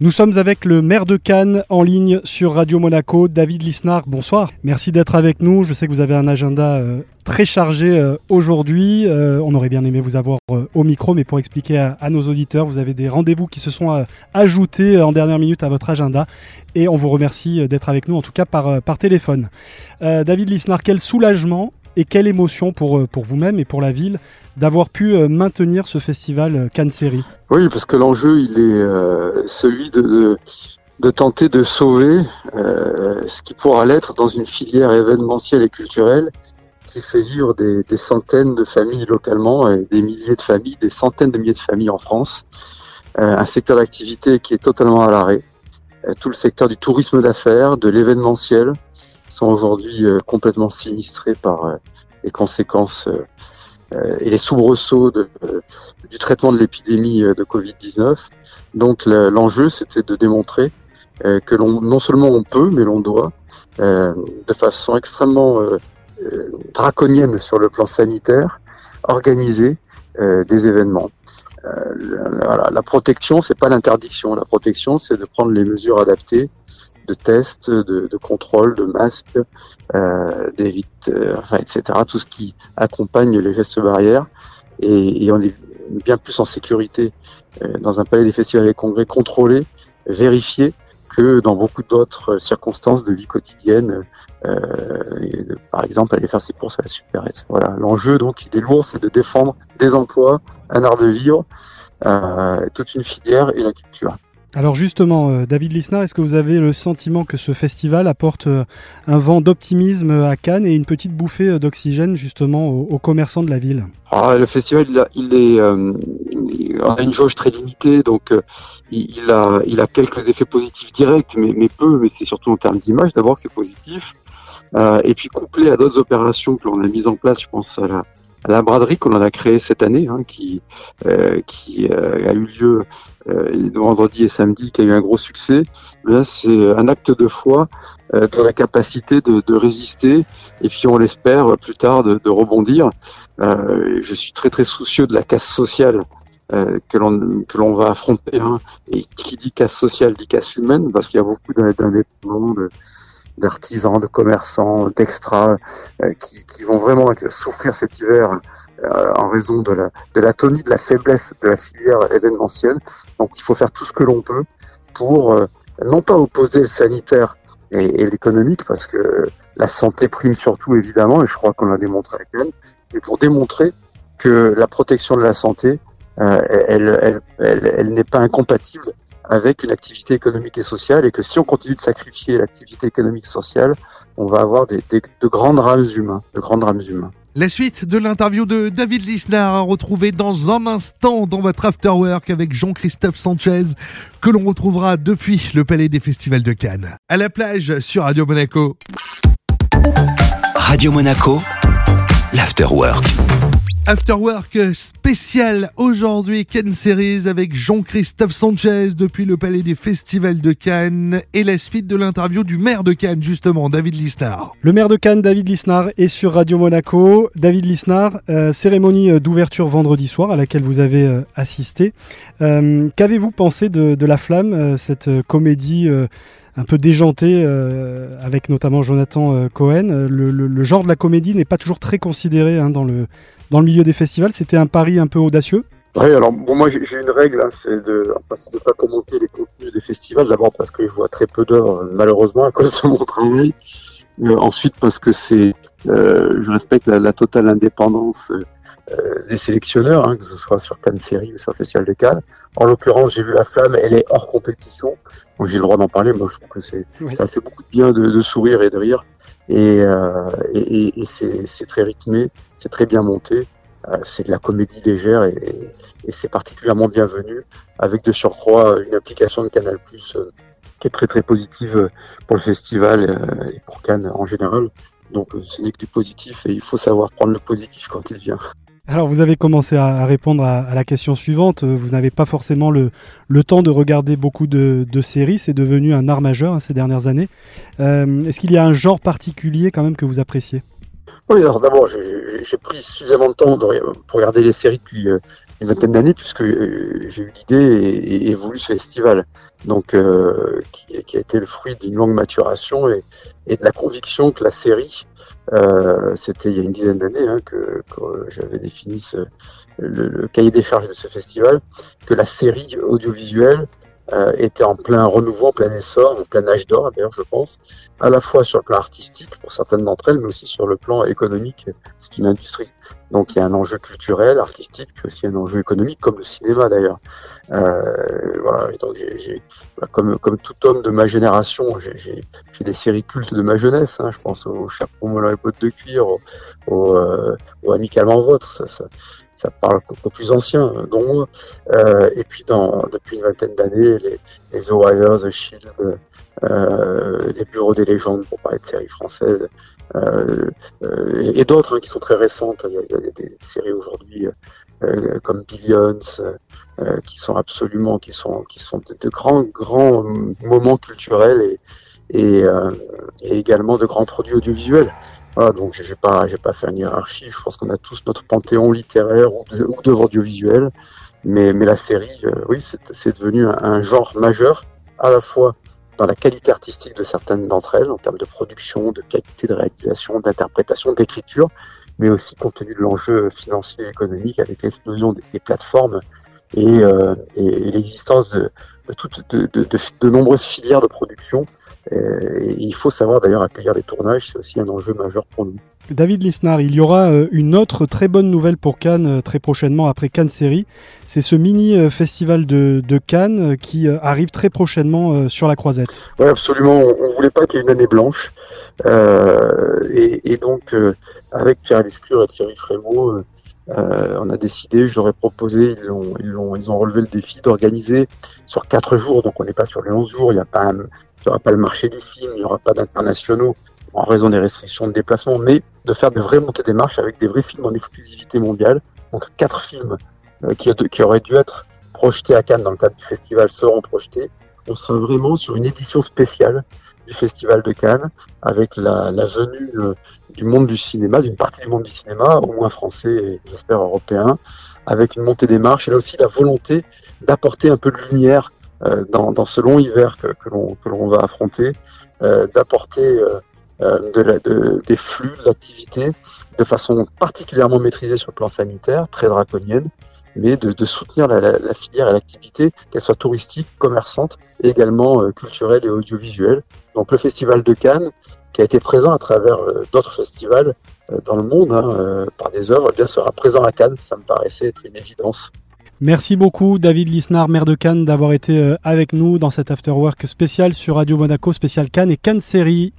Nous sommes avec le maire de Cannes en ligne sur Radio Monaco, David Lisnard. Bonsoir. Merci d'être avec nous. Je sais que vous avez un agenda euh, très chargé euh, aujourd'hui. Euh, on aurait bien aimé vous avoir au micro, mais pour expliquer à, nos auditeurs, vous avez des rendez-vous qui se sont ajoutés en dernière minute à votre agenda. Et on vous remercie d'être avec nous, en tout cas par, par téléphone. David Lisnard, quel soulagement et quelle émotion pour, pour vous-même et pour la ville d'avoir pu maintenir ce festival Cannes Série. Oui, parce que l'enjeu, il est euh, celui de, tenter de sauver euh, ce qui pourra l'être dans une filière événementielle et culturelle qui fait vivre des, centaines de familles localement, et des milliers de familles, des centaines de milliers de familles en France. Euh, un secteur d'activité qui est totalement à l'arrêt. tout le secteur du tourisme d'affaires, de l'événementiel, sont aujourd'hui complètement sinistrés par les conséquences euh, et les soubresauts euh, du traitement de l'épidémie euh, de Covid-19. Donc l'enjeu, c'était de démontrer que non seulement on peut, mais l'on doit, de façon extrêmement draconienne sur le plan sanitaire, organiser des événements. La protection, c'est pas l'interdiction. La protection, c'est de prendre les mesures adaptées de tests, de, de contrôle, de masques, euh, euh, enfin, etc. Tout ce qui accompagne les gestes barrières. Et, et on est bien plus en sécurité euh, dans un palais des festivals et congrès contrôlé, vérifié, que dans beaucoup d'autres circonstances de vie quotidienne. Euh, par exemple, aller faire ses courses à la supérette. Voilà, l'enjeu donc il est lourd, c'est de défendre des emplois, un art de vivre, euh, toute une filière et la culture. Alors justement, euh, David Lisnard, est-ce que vous avez le sentiment que ce festival apporte euh, un vent d'optimisme à Cannes et une petite bouffée euh, d'oxygène justement aux, commerçants de la ville? Ah, Le festival, il, a, il est, une jauge très limitée, donc il, a, il a quelques effets positifs directs, mais, mais peu, mais c'est surtout en termes d'image d'abord que c'est positif. et puis couplé à d'autres opérations que l'on a mises en place, je pense à la, la braderie qu'on a créée cette année, hein, qui, euh, qui euh, a eu lieu euh, vendredi et samedi, qui a eu un gros succès. Là, c'est un acte de foi dans la capacité de, de, résister et puis on l'espère plus tard de, de rebondir. je suis très très soucieux de la casse sociale que l'on que l'on va affronter. Hein. Et qui dit casse sociale dit casse humaine parce qu'il y a beaucoup d'indépendants, de, d'artisans, de commerçants, d'extras euh, qui, qui, vont vraiment souffrir cet hiver euh, en raison de la, de l'atonie, de la faiblesse de la filière événementielle. Donc il faut faire tout ce que l'on peut pour euh, non pas opposer le sanitaire et, et l'économique, parce que la santé prime surtout évidemment, et je crois qu'on l'a démontré avec elle, mais pour démontrer que la protection de la santé, elle, elle, elle, elle n'est pas incompatible avec une activité économique et sociale et que si on continue de sacrifier l'activité économique et sociale, on va avoir des, de grands drames humains, de grands drames humains. La suite de l'interview de David Lisnard à retrouver dans un instant dans votre afterwork avec Jean-Christophe Sanchez que l'on retrouvera depuis le Palais des Festivals de Cannes. À la plage sur Radio Monaco. Radio Monaco, l'afterwork. Afterwork spécial aujourd'hui, Cannes Series avec Jean-Christophe Sanchez depuis le Palais des Festivals de Cannes et la suite de l'interview du maire de Cannes justement, David Lisnard. Le maire de Cannes, David Lisnard, est sur Radio Monaco. David Lisnard, euh, cérémonie euh, d'ouverture vendredi soir à laquelle vous avez euh, assisté. Qu'avez-vous pensé de, de, La Flamme, cette comédie un peu déjanté, avec notamment Jonathan Cohen. Le, genre de la comédie n'est pas toujours très considéré hein, dans le dans le milieu des festivals. C'était un pari un peu audacieux Oui, alors moi j'ai une règle, hein, c'est de ne pas commenter les contenus des festivals. D'abord parce que je vois très peu d'heures, malheureusement, à cause de mon travail. Euh, ensuite parce que c'est, euh, je respecte la, totale indépendance euh, des sélectionneurs, hein, que ce soit sur Cannes Série ou sur Festival de Cannes. En l'occurrence, j'ai vu la flamme, elle est hors compétition, donc j'ai le droit d'en parler. Moi, je trouve que c'est, ça fait beaucoup de bien de, de sourire et de rire, et, euh, et, et c'est très rythmé c'est très bien monté. Euh, c'est de la comédie légère et, c'est particulièrement bienvenu, avec de surcroît une application de Canal Plus euh, qui est très très positive pour le festival euh, et pour Cannes en général. Donc ce n'est que du positif et il faut savoir prendre le positif quand il vient. Alors vous avez commencé à répondre à, la question suivante. Vous n'avez pas forcément le, temps de regarder beaucoup de, séries. C'est devenu un art majeur hein, ces dernières années. Est-ce qu'il y a un genre particulier quand même que vous appréciez? Oui, alors d'abord, j'ai pris suffisamment de temps pour regarder les séries depuis, euh, une vingtaine d'années puisque j'ai eu l'idée et, voulu ce festival. Donc, qui, qui, a été le fruit d'une longue maturation et, de la conviction que la série, c'était il y a une dizaine d'années hein, que, j'avais défini ce, le, cahier des charges de ce festival, que la série audiovisuelle euh, était en plein renouveau, en plein essor, en plein âge d'or d'ailleurs je pense, à la fois sur le plan artistique pour certaines d'entre elles, mais aussi sur le plan économique, c'est une industrie. Donc il y a un enjeu culturel, artistique, puis aussi un enjeu économique, comme le cinéma d'ailleurs. Euh, voilà, donc j'ai, bah, comme, comme tout homme de ma génération, j'ai, des séries cultes de ma jeunesse. Hein, je pense au Chapeau melon et bottes de cuir, au, au, euh, au Amicalement Vôtre. Ça, ça, ça parle aux plus anciens, dont moi. Euh, et puis dans, depuis une vingtaine d'années, les, les The Wire, The Shield, euh, les Bureaux des légendes, pour parler de séries françaises, euh, euh et, d'autres hein, qui sont très récentes. Il y a, des, séries aujourd'hui euh, comme Billions, euh, qui sont absolument, qui sont, qui sont de, de grands, grands moments culturels et, et, et également de grands produits audiovisuels. Voilà, donc j'ai pas, pas fait une hiérarchie. Je pense qu'on a tous notre panthéon littéraire ou d'œuvres audiovisuelles, mais, mais la série, euh, oui, c'est devenu un, genre majeur, à la fois dans la qualité artistique de certaines d'entre elles, en termes de production, de qualité de réalisation, d'interprétation, d'écriture, mais aussi compte tenu de l'enjeu financier et économique avec l'explosion des, plateformes et, euh, et l'existence de, de, de, de, nombreuses filières de production. Et il faut savoir d'ailleurs accueillir des tournages, c'est aussi un enjeu majeur pour nous. David Lisnard, il y aura euh, une autre très bonne nouvelle pour Cannes euh, très prochainement après Cannes Série. C'est ce mini euh, festival de, de Cannes qui arrive très prochainement sur la Croisette. Oui, absolument. On ne voulait pas qu'il y ait une année blanche. Euh, et, et, donc, avec Pierre Lescure et Thierry Frémaux, euh, on a décidé, je leur ai proposé, ils ont, relevé le défi d'organiser sur quatre jours, donc on n'est pas sur les 11 jours, il n'y aura pas le marché du film, il n'y aura pas d'internationaux en raison des restrictions de déplacement, mais de faire de vraies montées des marches avec des vrais films en exclusivité mondiale. Donc quatre films euh, qui, qui auraient dû être projetés à Cannes dans le cadre du festival seront projetés. On sera vraiment sur une édition spéciale du Festival de Cannes, avec la, venue euh, du monde du cinéma, d'une partie du monde du cinéma, au moins français et j'espère européen, avec une montée des marches et là aussi la volonté d'apporter un peu de lumière euh, dans, ce long hiver que, l'on va affronter, euh, d'apporter de de, des flux d'activité de façon particulièrement maîtrisée sur le plan sanitaire, très draconienne, mais de, soutenir la, filière et l'activité, qu'elle soit touristique, commerçante, et également euh, culturelle et audiovisuelle. Donc le Festival de Cannes, qui a été présent à travers euh, d'autres festivals euh, dans le monde hein, par des œuvres, eh bien sera présent à Cannes, ça me paraissait être une évidence. Merci beaucoup David Lisnard, maire de Cannes, d'avoir été avec nous dans cet afterwork spécial sur Radio Monaco, spécial Cannes et Cannes série.